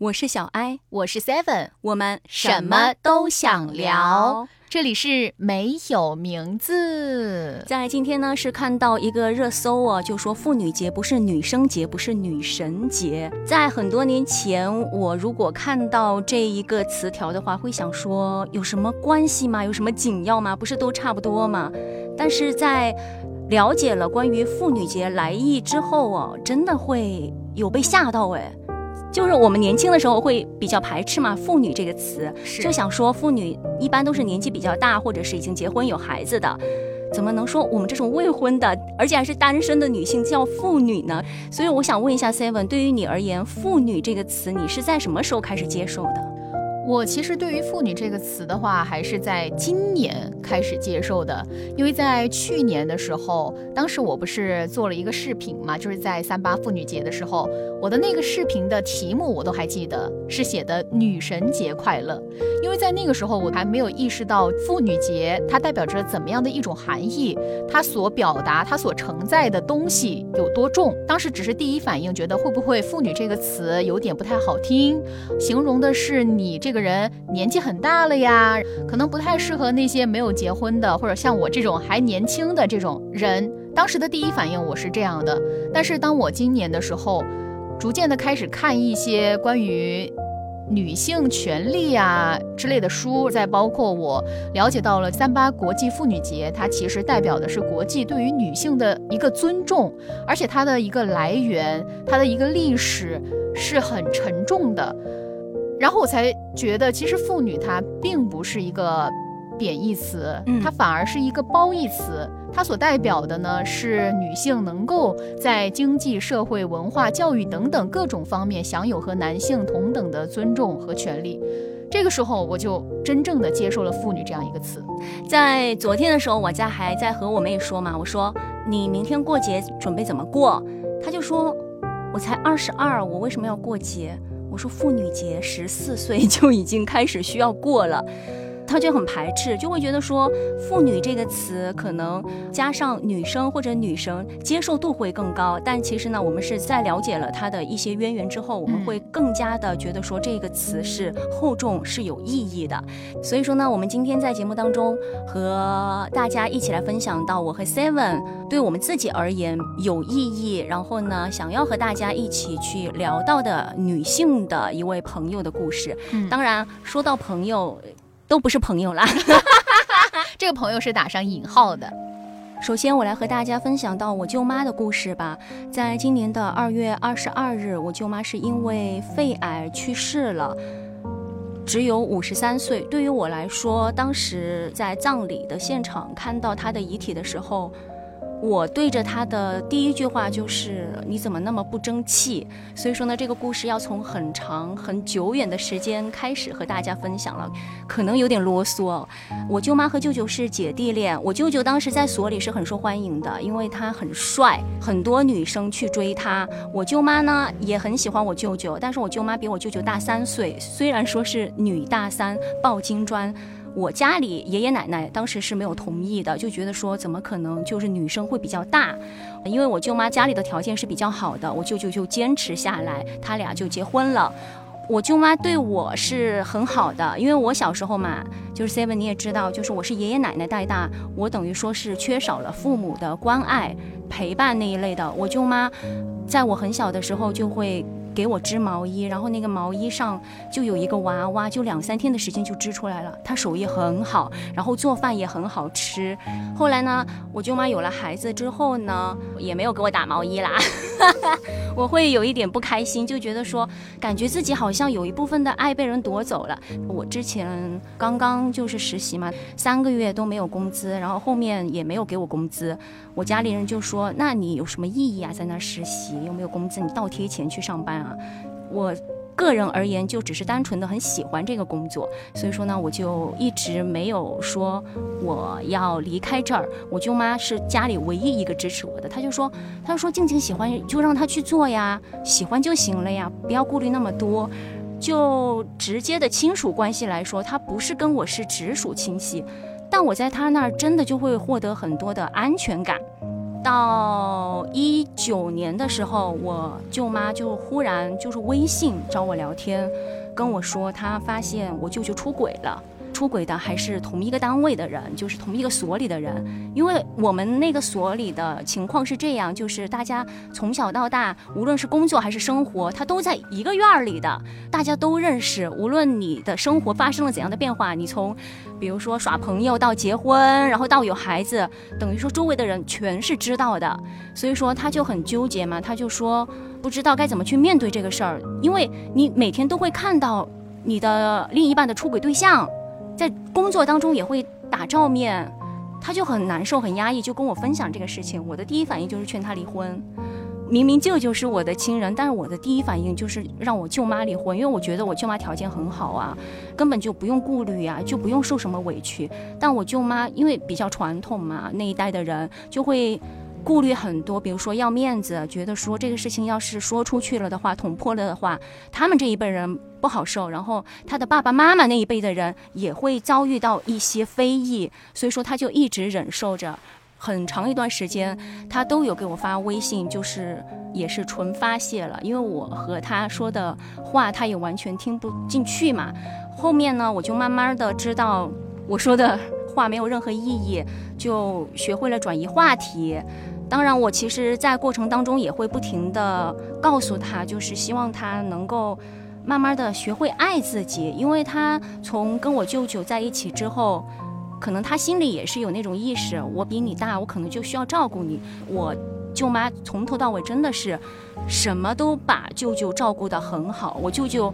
我是小艾，我是 Seven，我们什么都想聊。这里是没有名字。在今天呢，是看到一个热搜啊，就说妇女节不是女生节，不是女神节。在很多年前，我如果看到这一个词条的话，会想说有什么关系吗？有什么紧要吗？不是都差不多吗？但是在了解了关于妇女节来意之后啊，真的会有被吓到哎。就是我们年轻的时候会比较排斥嘛，妇女这个词，就想说妇女一般都是年纪比较大，或者是已经结婚有孩子的，怎么能说我们这种未婚的，而且还是单身的女性叫妇女呢？所以我想问一下 Seven，对于你而言，妇女这个词，你是在什么时候开始接受的？我其实对于“妇女”这个词的话，还是在今年开始接受的，因为在去年的时候，当时我不是做了一个视频嘛，就是在三八妇女节的时候，我的那个视频的题目我都还记得，是写的“女神节快乐”，因为在那个时候我还没有意识到妇女节它代表着怎么样的一种含义，它所表达、它所承载的东西有多重。当时只是第一反应，觉得会不会“妇女”这个词有点不太好听，形容的是你这。个人年纪很大了呀，可能不太适合那些没有结婚的，或者像我这种还年轻的这种人。当时的第一反应我是这样的，但是当我今年的时候，逐渐的开始看一些关于女性权利啊之类的书，再包括我了解到了三八国际妇女节，它其实代表的是国际对于女性的一个尊重，而且它的一个来源，它的一个历史是很沉重的。然后我才觉得，其实妇女它并不是一个贬义词，它反而是一个褒义词。它所代表的呢，是女性能够在经济社会、文化、教育等等各种方面享有和男性同等的尊重和权利。这个时候，我就真正的接受了“妇女”这样一个词。在昨天的时候，我家还在和我妹说嘛，我说你明天过节准备怎么过？她就说，我才二十二，我为什么要过节？我说妇女节十四岁就已经开始需要过了。他就很排斥，就会觉得说“妇女”这个词可能加上女生或者女生接受度会更高。但其实呢，我们是在了解了它的一些渊源之后，我们会更加的觉得说这个词是厚重是有意义的。所以说呢，我们今天在节目当中和大家一起来分享到我和 Seven 对我们自己而言有意义，然后呢想要和大家一起去聊到的女性的一位朋友的故事。当然说到朋友。都不是朋友啦，这个朋友是打上引号的。首先，我来和大家分享到我舅妈的故事吧。在今年的二月二十二日，我舅妈是因为肺癌去世了，只有五十三岁。对于我来说，当时在葬礼的现场看到她的遗体的时候。我对着他的第一句话就是你怎么那么不争气？所以说呢，这个故事要从很长很久远的时间开始和大家分享了，可能有点啰嗦。我舅妈和舅舅是姐弟恋，我舅舅当时在所里是很受欢迎的，因为他很帅，很多女生去追他。我舅妈呢也很喜欢我舅舅，但是我舅妈比我舅舅大三岁，虽然说是女大三抱金砖。我家里爷爷奶奶当时是没有同意的，就觉得说怎么可能就是女生会比较大，因为我舅妈家里的条件是比较好的，我舅舅就坚持下来，他俩就结婚了。我舅妈对我是很好的，因为我小时候嘛，就是 seven 你也知道，就是我是爷爷奶奶带大，我等于说是缺少了父母的关爱陪伴那一类的。我舅妈在我很小的时候就会。给我织毛衣，然后那个毛衣上就有一个娃娃，就两三天的时间就织出来了。她手艺很好，然后做饭也很好吃。后来呢，我舅妈有了孩子之后呢，也没有给我打毛衣啦。我会有一点不开心，就觉得说，感觉自己好像有一部分的爱被人夺走了。我之前刚刚就是实习嘛，三个月都没有工资，然后后面也没有给我工资。我家里人就说：“那你有什么意义啊？在那实习又没有工资，你倒贴钱去上班啊？”我个人而言，就只是单纯的很喜欢这个工作，所以说呢，我就一直没有说我要离开这儿。我舅妈是家里唯一一个支持我的，她就说：“她说静静喜欢就让她去做呀，喜欢就行了呀，不要顾虑那么多。”就直接的亲属关系来说，她不是跟我是直属亲戚，但我在她那儿真的就会获得很多的安全感。到一九年的时候，我舅妈就忽然就是微信找我聊天，跟我说她发现我舅舅出轨了。出轨的还是同一个单位的人，就是同一个所里的人。因为我们那个所里的情况是这样，就是大家从小到大，无论是工作还是生活，他都在一个院儿里的，大家都认识。无论你的生活发生了怎样的变化，你从，比如说耍朋友到结婚，然后到有孩子，等于说周围的人全是知道的。所以说他就很纠结嘛，他就说不知道该怎么去面对这个事儿，因为你每天都会看到你的另一半的出轨对象。在工作当中也会打照面，他就很难受、很压抑，就跟我分享这个事情。我的第一反应就是劝他离婚。明明舅舅是我的亲人，但是我的第一反应就是让我舅妈离婚，因为我觉得我舅妈条件很好啊，根本就不用顾虑啊，就不用受什么委屈。但我舅妈因为比较传统嘛，那一代的人就会。顾虑很多，比如说要面子，觉得说这个事情要是说出去了的话，捅破了的话，他们这一辈人不好受。然后他的爸爸妈妈那一辈的人也会遭遇到一些非议，所以说他就一直忍受着，很长一段时间，他都有给我发微信，就是也是纯发泄了，因为我和他说的话，他也完全听不进去嘛。后面呢，我就慢慢的知道我说的话没有任何意义，就学会了转移话题。当然，我其实，在过程当中也会不停的告诉他，就是希望他能够慢慢的学会爱自己，因为他从跟我舅舅在一起之后，可能他心里也是有那种意识，我比你大，我可能就需要照顾你。我舅妈从头到尾真的是什么都把舅舅照顾得很好，我舅舅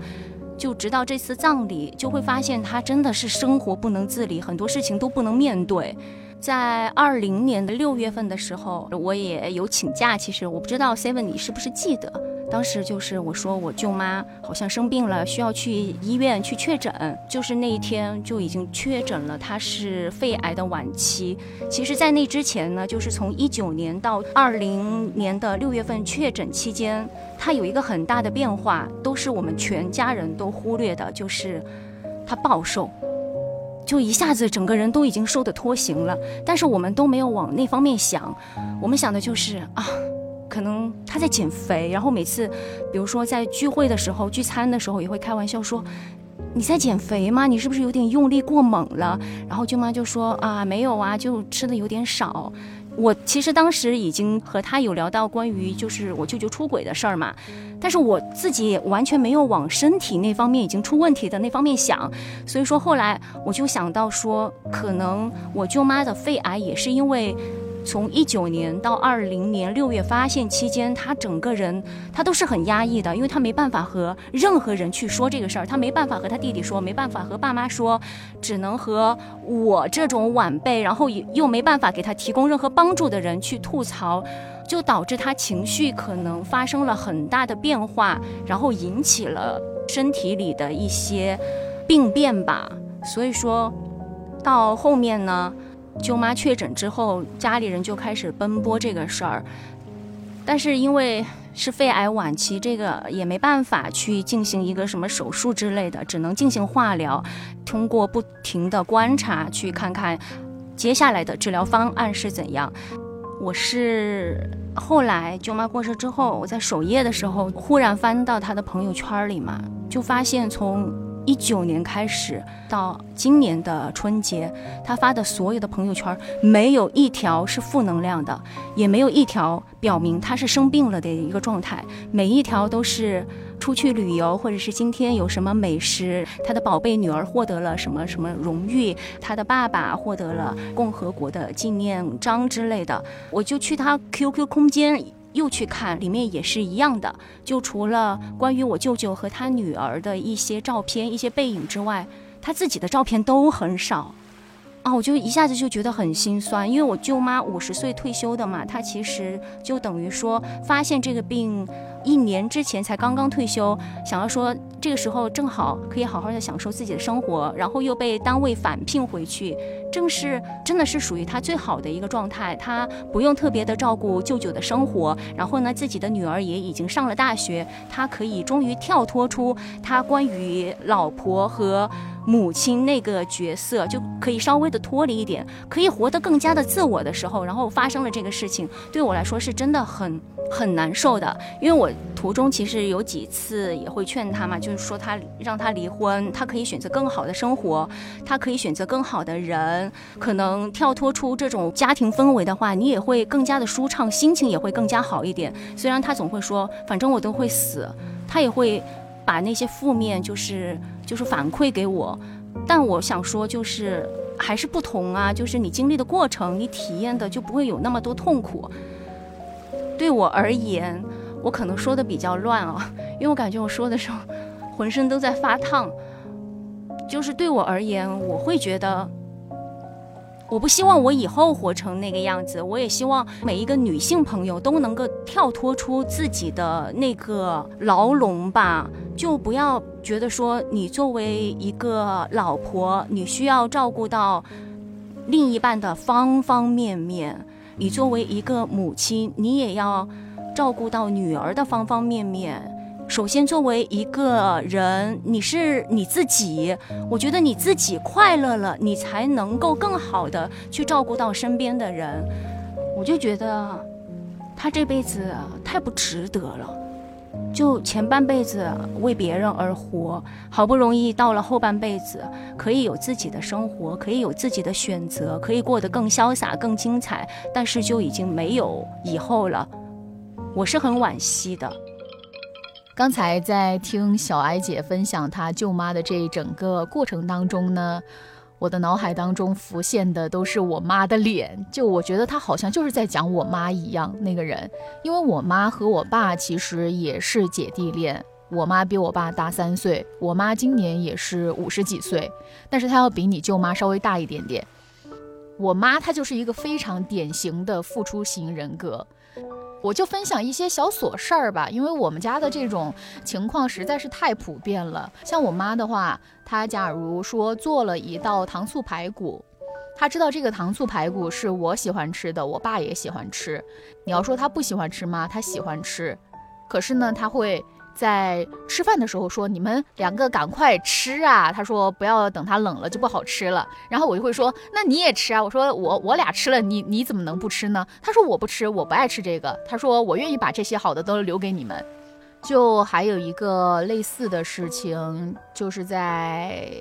就直到这次葬礼，就会发现他真的是生活不能自理，很多事情都不能面对。在二零年的六月份的时候，我也有请假。其实我不知道 Seven 你是不是记得，当时就是我说我舅妈好像生病了，需要去医院去确诊。就是那一天就已经确诊了，她是肺癌的晚期。其实，在那之前呢，就是从一九年到二零年的六月份确诊期间，她有一个很大的变化，都是我们全家人都忽略的，就是她暴瘦。就一下子整个人都已经瘦得脱形了，但是我们都没有往那方面想，我们想的就是啊，可能他在减肥，然后每次，比如说在聚会的时候、聚餐的时候，也会开玩笑说，你在减肥吗？你是不是有点用力过猛了？然后舅妈就说啊，没有啊，就吃的有点少。我其实当时已经和他有聊到关于就是我舅舅出轨的事儿嘛，但是我自己也完全没有往身体那方面已经出问题的那方面想，所以说后来我就想到说，可能我舅妈的肺癌也是因为。从一九年到二零年六月发现期间，他整个人他都是很压抑的，因为他没办法和任何人去说这个事儿，他没办法和他弟弟说，没办法和爸妈说，只能和我这种晚辈，然后又没办法给他提供任何帮助的人去吐槽，就导致他情绪可能发生了很大的变化，然后引起了身体里的一些病变吧。所以说到后面呢。舅妈确诊之后，家里人就开始奔波这个事儿，但是因为是肺癌晚期，这个也没办法去进行一个什么手术之类的，只能进行化疗，通过不停的观察去看看接下来的治疗方案是怎样。我是后来舅妈过世之后，我在守夜的时候，忽然翻到她的朋友圈里嘛，就发现从。一九年开始到今年的春节，他发的所有的朋友圈没有一条是负能量的，也没有一条表明他是生病了的一个状态。每一条都是出去旅游，或者是今天有什么美食，他的宝贝女儿获得了什么什么荣誉，他的爸爸获得了共和国的纪念章之类的。我就去他 QQ 空间。又去看，里面也是一样的。就除了关于我舅舅和他女儿的一些照片、一些背影之外，他自己的照片都很少。啊，我就一下子就觉得很心酸，因为我舅妈五十岁退休的嘛，她其实就等于说发现这个病一年之前才刚刚退休，想要说这个时候正好可以好好的享受自己的生活，然后又被单位返聘回去，正是真的是属于他最好的一个状态。他不用特别的照顾舅舅的生活，然后呢，自己的女儿也已经上了大学，他可以终于跳脱出他关于老婆和。母亲那个角色就可以稍微的脱离一点，可以活得更加的自我的时候，然后发生了这个事情，对我来说是真的很很难受的。因为我途中其实有几次也会劝他嘛，就是说他让他离婚，他可以选择更好的生活，他可以选择更好的人，可能跳脱出这种家庭氛围的话，你也会更加的舒畅，心情也会更加好一点。虽然他总会说，反正我都会死，他也会。把那些负面就是就是反馈给我，但我想说就是还是不同啊，就是你经历的过程，你体验的就不会有那么多痛苦。对我而言，我可能说的比较乱啊，因为我感觉我说的时候浑身都在发烫。就是对我而言，我会觉得。我不希望我以后活成那个样子，我也希望每一个女性朋友都能够跳脱出自己的那个牢笼吧，就不要觉得说你作为一个老婆，你需要照顾到另一半的方方面面；你作为一个母亲，你也要照顾到女儿的方方面面。首先，作为一个人，你是你自己。我觉得你自己快乐了，你才能够更好的去照顾到身边的人。我就觉得他这辈子太不值得了，就前半辈子为别人而活，好不容易到了后半辈子，可以有自己的生活，可以有自己的选择，可以过得更潇洒、更精彩，但是就已经没有以后了。我是很惋惜的。刚才在听小艾姐分享她舅妈的这一整个过程当中呢，我的脑海当中浮现的都是我妈的脸，就我觉得她好像就是在讲我妈一样那个人，因为我妈和我爸其实也是姐弟恋，我妈比我爸大三岁，我妈今年也是五十几岁，但是她要比你舅妈稍微大一点点。我妈她就是一个非常典型的付出型人格。我就分享一些小琐事儿吧，因为我们家的这种情况实在是太普遍了。像我妈的话，她假如说做了一道糖醋排骨，她知道这个糖醋排骨是我喜欢吃的，我爸也喜欢吃。你要说她不喜欢吃吗？她喜欢吃，可是呢，她会。在吃饭的时候说：“你们两个赶快吃啊！”他说：“不要等它冷了就不好吃了。”然后我就会说：“那你也吃啊！”我说：“我我俩吃了，你你怎么能不吃呢？”他说：“我不吃，我不爱吃这个。”他说：“我愿意把这些好的都留给你们。”就还有一个类似的事情，就是在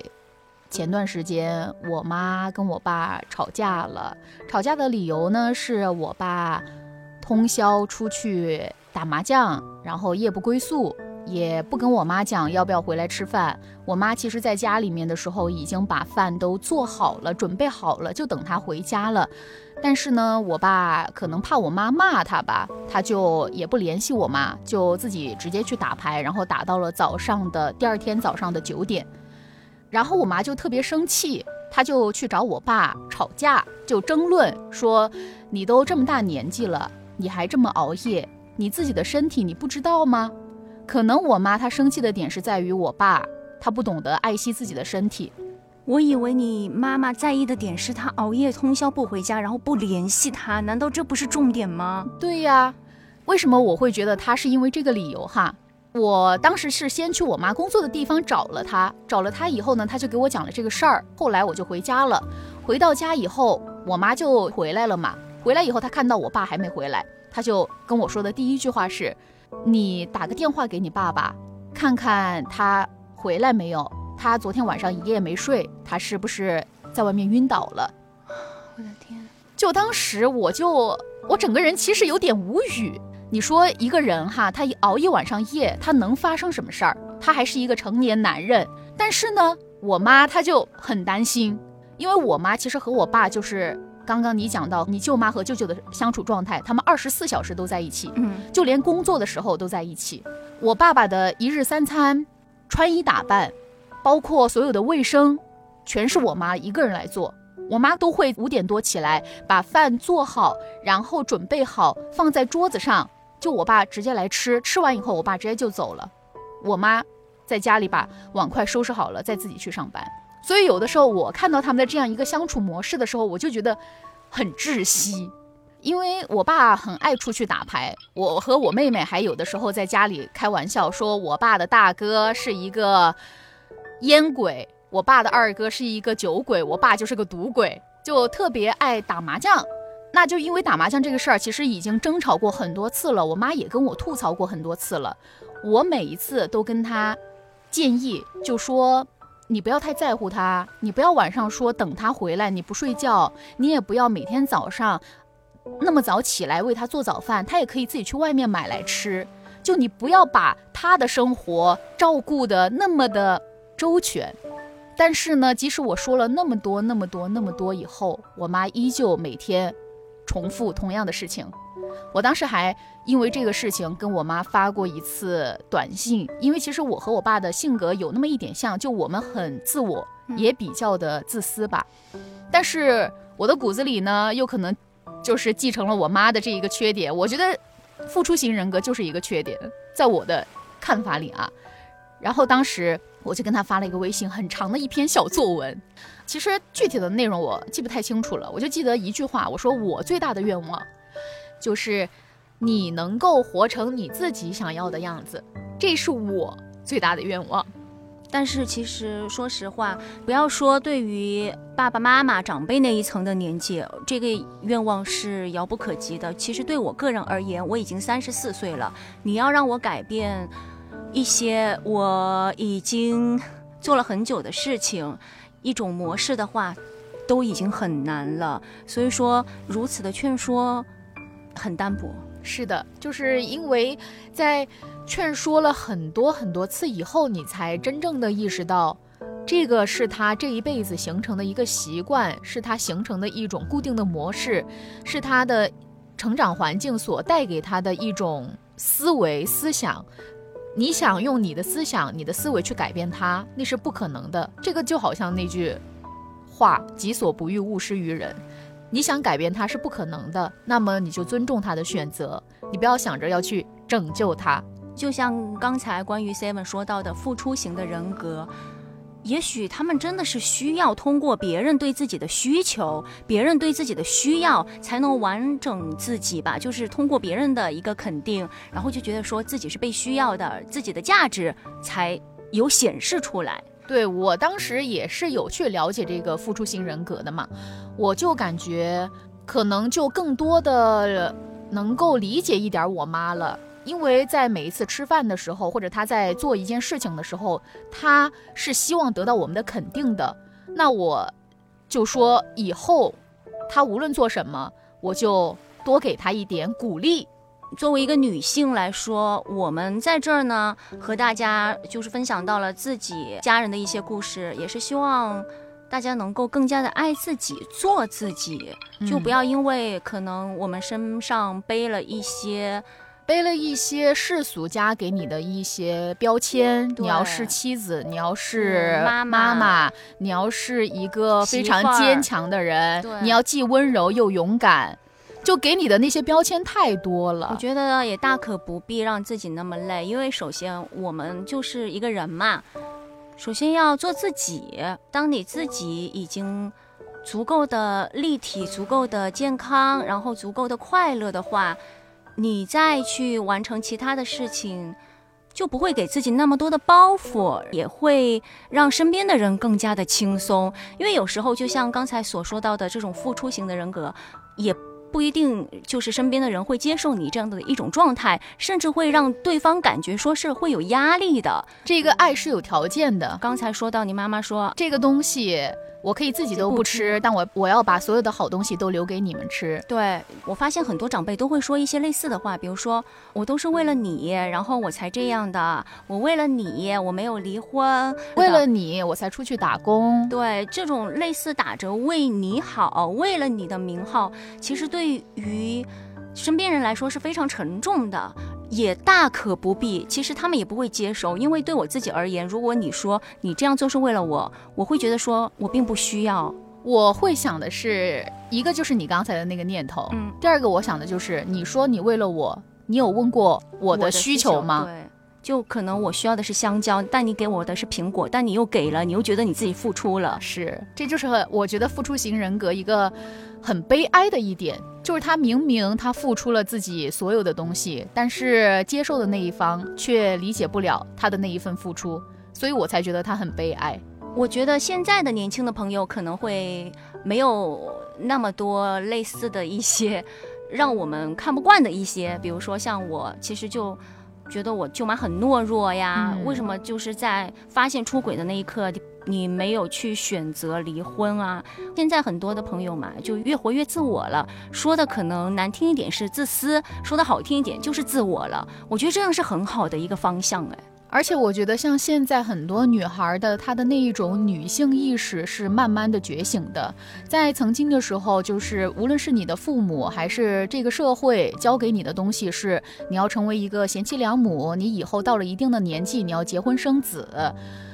前段时间，我妈跟我爸吵架了。吵架的理由呢，是我爸通宵出去打麻将，然后夜不归宿。也不跟我妈讲要不要回来吃饭。我妈其实在家里面的时候已经把饭都做好了，准备好了，就等他回家了。但是呢，我爸可能怕我妈骂他吧，他就也不联系我妈，就自己直接去打牌，然后打到了早上的第二天早上的九点。然后我妈就特别生气，她就去找我爸吵架，就争论说：“你都这么大年纪了，你还这么熬夜，你自己的身体你不知道吗？”可能我妈她生气的点是在于我爸，他不懂得爱惜自己的身体。我以为你妈妈在意的点是她熬夜通宵不回家，然后不联系他，难道这不是重点吗？对呀，为什么我会觉得他是因为这个理由哈？我当时是先去我妈工作的地方找了她，找了她以后呢，她就给我讲了这个事儿。后来我就回家了，回到家以后，我妈就回来了嘛。回来以后，她看到我爸还没回来，她就跟我说的第一句话是。你打个电话给你爸爸，看看他回来没有。他昨天晚上一夜没睡，他是不是在外面晕倒了？我的天！就当时我就我整个人其实有点无语。你说一个人哈，他一熬一晚上夜，他能发生什么事儿？他还是一个成年男人。但是呢，我妈她就很担心，因为我妈其实和我爸就是。刚刚你讲到你舅妈和舅舅的相处状态，他们二十四小时都在一起，嗯，就连工作的时候都在一起。我爸爸的一日三餐、穿衣打扮，包括所有的卫生，全是我妈一个人来做。我妈都会五点多起来把饭做好，然后准备好放在桌子上，就我爸直接来吃，吃完以后我爸直接就走了，我妈在家里把碗筷收拾好了，再自己去上班。所以有的时候我看到他们的这样一个相处模式的时候，我就觉得很窒息。因为我爸很爱出去打牌，我和我妹妹还有的时候在家里开玩笑说，我爸的大哥是一个烟鬼，我爸的二哥是一个酒鬼，我爸就是个赌鬼，就特别爱打麻将。那就因为打麻将这个事儿，其实已经争吵过很多次了，我妈也跟我吐槽过很多次了。我每一次都跟他建议，就说你不要太在乎他，你不要晚上说等他回来你不睡觉，你也不要每天早上。那么早起来为他做早饭，他也可以自己去外面买来吃。就你不要把他的生活照顾的那么的周全。但是呢，即使我说了那么多、那么多、那么多以后，我妈依旧每天重复同样的事情。我当时还因为这个事情跟我妈发过一次短信，因为其实我和我爸的性格有那么一点像，就我们很自我，也比较的自私吧。但是我的骨子里呢，又可能。就是继承了我妈的这一个缺点，我觉得付出型人格就是一个缺点，在我的看法里啊。然后当时我就跟他发了一个微信，很长的一篇小作文，其实具体的内容我记不太清楚了，我就记得一句话，我说我最大的愿望就是你能够活成你自己想要的样子，这是我最大的愿望。但是其实，说实话，不要说对于爸爸妈妈、长辈那一层的年纪，这个愿望是遥不可及的。其实对我个人而言，我已经三十四岁了，你要让我改变一些我已经做了很久的事情，一种模式的话，都已经很难了。所以说，如此的劝说很单薄。是的，就是因为在。劝说了很多很多次以后，你才真正的意识到，这个是他这一辈子形成的一个习惯，是他形成的一种固定的模式，是他的成长环境所带给他的一种思维思想。你想用你的思想、你的思维去改变他，那是不可能的。这个就好像那句话：“己所不欲，勿施于人。”你想改变他是不可能的，那么你就尊重他的选择，你不要想着要去拯救他。就像刚才关于 Seven 说到的付出型的人格，也许他们真的是需要通过别人对自己的需求、别人对自己的需要，才能完整自己吧。就是通过别人的一个肯定，然后就觉得说自己是被需要的，自己的价值才有显示出来。对我当时也是有去了解这个付出型人格的嘛，我就感觉可能就更多的能够理解一点我妈了。因为在每一次吃饭的时候，或者他在做一件事情的时候，他是希望得到我们的肯定的。那我就说以后他无论做什么，我就多给他一点鼓励。作为一个女性来说，我们在这儿呢，和大家就是分享到了自己家人的一些故事，也是希望大家能够更加的爱自己，做自己，就不要因为可能我们身上背了一些。背了一些世俗家给你的一些标签，你要是妻子，你要是妈妈，你要是一个非常坚强的人，你要既温柔又勇敢，就给你的那些标签太多了。我觉得也大可不必让自己那么累，因为首先我们就是一个人嘛，首先要做自己。当你自己已经足够的立体、足够的健康，然后足够的快乐的话。你再去完成其他的事情，就不会给自己那么多的包袱，也会让身边的人更加的轻松。因为有时候，就像刚才所说到的这种付出型的人格，也不一定就是身边的人会接受你这样的一种状态，甚至会让对方感觉说是会有压力的。这个爱是有条件的。刚才说到你妈妈说这个东西。我可以自己都不吃，但我我要把所有的好东西都留给你们吃。对我发现很多长辈都会说一些类似的话，比如说我都是为了你，然后我才这样的。我为了你，我没有离婚，为了你我才出去打工。对这种类似打着为你好，为了你的名号，其实对于身边人来说是非常沉重的。也大可不必，其实他们也不会接受，因为对我自己而言，如果你说你这样做是为了我，我会觉得说我并不需要。我会想的是，一个就是你刚才的那个念头，嗯，第二个我想的就是，你说你为了我，你有问过我的需求吗？对，就可能我需要的是香蕉，但你给我的是苹果，但你又给了，你又觉得你自己付出了，是，这就是我觉得付出型人格一个很悲哀的一点，就是他明明他付出了自己所有的东西，但是接受的那一方却理解不了他的那一份付出，所以我才觉得他很悲哀。我觉得现在的年轻的朋友可能会没有那么多类似的一些让我们看不惯的一些，比如说像我，其实就觉得我舅妈很懦弱呀。为什么就是在发现出轨的那一刻，你没有去选择离婚啊？现在很多的朋友嘛，就越活越自我了，说的可能难听一点是自私，说的好听一点就是自我了。我觉得这样是很好的一个方向，哎。而且我觉得，像现在很多女孩的她的那一种女性意识是慢慢的觉醒的。在曾经的时候，就是无论是你的父母还是这个社会教给你的东西是，你要成为一个贤妻良母，你以后到了一定的年纪，你要结婚生子。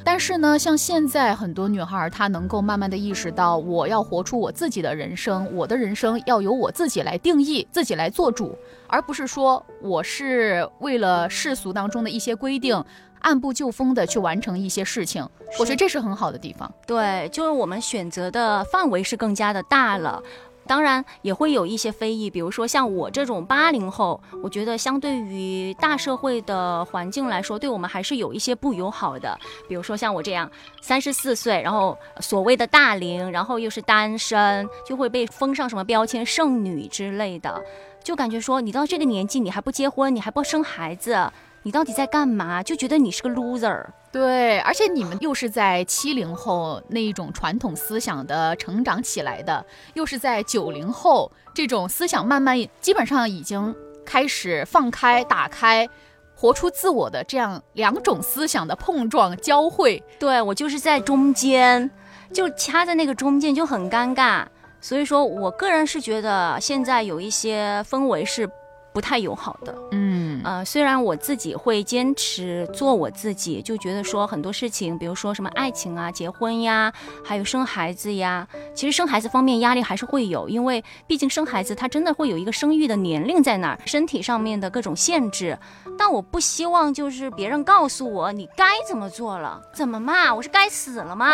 但是呢，像现在很多女孩，她能够慢慢的意识到，我要活出我自己的人生，我的人生要由我自己来定义，自己来做主，而不是说我是为了世俗当中的一些规定，按部就班的去完成一些事情。我觉得这是很好的地方。对，就是我们选择的范围是更加的大了。当然也会有一些非议，比如说像我这种八零后，我觉得相对于大社会的环境来说，对我们还是有一些不友好的。比如说像我这样三十四岁，然后所谓的大龄，然后又是单身，就会被封上什么标签“剩女”之类的，就感觉说你到这个年纪你还不结婚，你还不生孩子。你到底在干嘛？就觉得你是个 loser。对，而且你们又是在七零后那一种传统思想的成长起来的，又是在九零后这种思想慢慢基本上已经开始放开、打开、活出自我的这样两种思想的碰撞交汇。对我就是在中间，就掐在那个中间就很尴尬。所以说我个人是觉得现在有一些氛围是。不太友好的，嗯呃，虽然我自己会坚持做我自己，就觉得说很多事情，比如说什么爱情啊、结婚呀，还有生孩子呀，其实生孩子方面压力还是会有，因为毕竟生孩子他真的会有一个生育的年龄在那儿，身体上面的各种限制。但我不希望就是别人告诉我你该怎么做了，怎么嘛？我是该死了吗？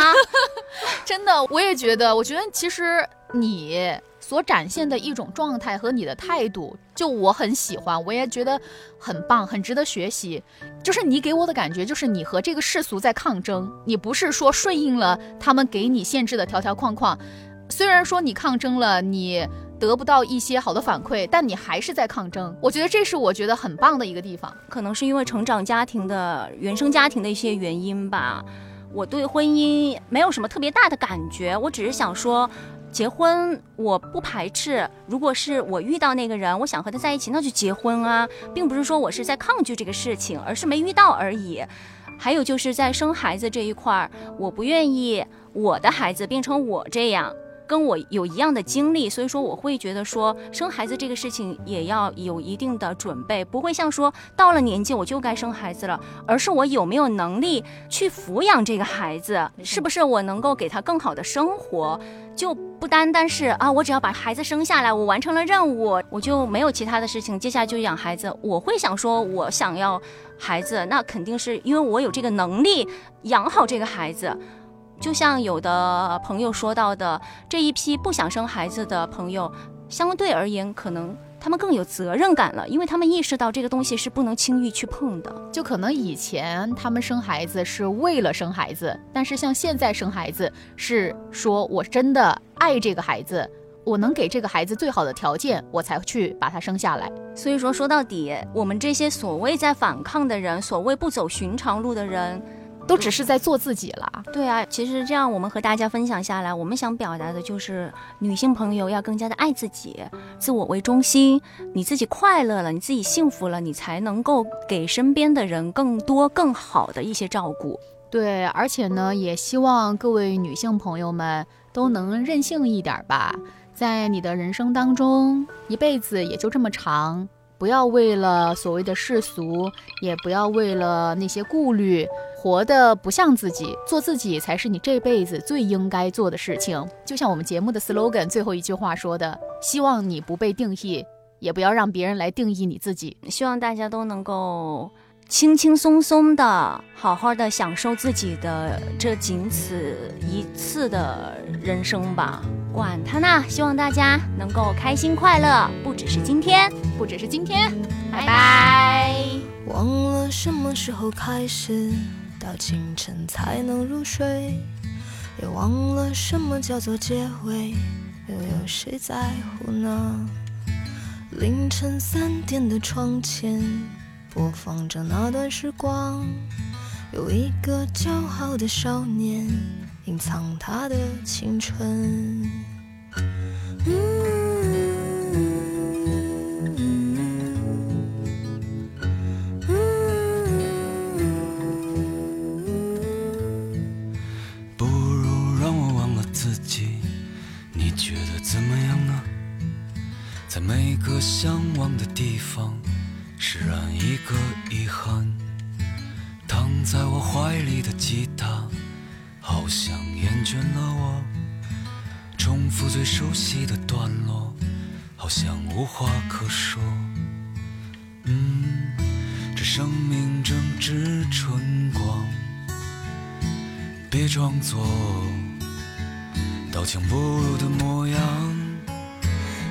真的，我也觉得，我觉得其实你。所展现的一种状态和你的态度，就我很喜欢，我也觉得很棒，很值得学习。就是你给我的感觉，就是你和这个世俗在抗争，你不是说顺应了他们给你限制的条条框框。虽然说你抗争了，你得不到一些好的反馈，但你还是在抗争。我觉得这是我觉得很棒的一个地方。可能是因为成长家庭的原生家庭的一些原因吧，我对婚姻没有什么特别大的感觉，我只是想说。结婚我不排斥，如果是我遇到那个人，我想和他在一起，那就结婚啊，并不是说我是在抗拒这个事情，而是没遇到而已。还有就是在生孩子这一块儿，我不愿意我的孩子变成我这样。跟我有一样的经历，所以说我会觉得说生孩子这个事情也要有一定的准备，不会像说到了年纪我就该生孩子了，而是我有没有能力去抚养这个孩子，是不是我能够给他更好的生活，就不单单是啊，我只要把孩子生下来，我完成了任务，我就没有其他的事情，接下来就养孩子。我会想说，我想要孩子，那肯定是因为我有这个能力养好这个孩子。就像有的朋友说到的，这一批不想生孩子的朋友，相对而言，可能他们更有责任感了，因为他们意识到这个东西是不能轻易去碰的。就可能以前他们生孩子是为了生孩子，但是像现在生孩子是说我真的爱这个孩子，我能给这个孩子最好的条件，我才去把他生下来。所以说，说到底，我们这些所谓在反抗的人，所谓不走寻常路的人。都只是在做自己了。对啊，其实这样我们和大家分享下来，我们想表达的就是，女性朋友要更加的爱自己，自我为中心。你自己快乐了，你自己幸福了，你才能够给身边的人更多更好的一些照顾。对，而且呢，也希望各位女性朋友们都能任性一点吧，在你的人生当中，一辈子也就这么长。不要为了所谓的世俗，也不要为了那些顾虑，活得不像自己，做自己才是你这辈子最应该做的事情。就像我们节目的 slogan 最后一句话说的：“希望你不被定义，也不要让别人来定义你自己。希望大家都能够轻轻松松的、好好的享受自己的这仅此一次的人生吧。管他呢，希望大家能够开心快乐，不只是今天，不只是今天。拜拜。忘了什么时候开始，到清晨才能入睡，也忘了什么叫做结尾，又有谁在乎呢？凌晨三点的窗前，播放着那段时光，有一个骄傲的少年，隐藏他的青春。不如让我忘了自己，你觉得怎么样呢？在每个向往的地方，释然一个遗憾。躺在我怀里的吉他，好像厌倦了我。重复最熟悉的段落，好像无话可说。嗯，这生命正值春光，别装作刀枪不入的模样。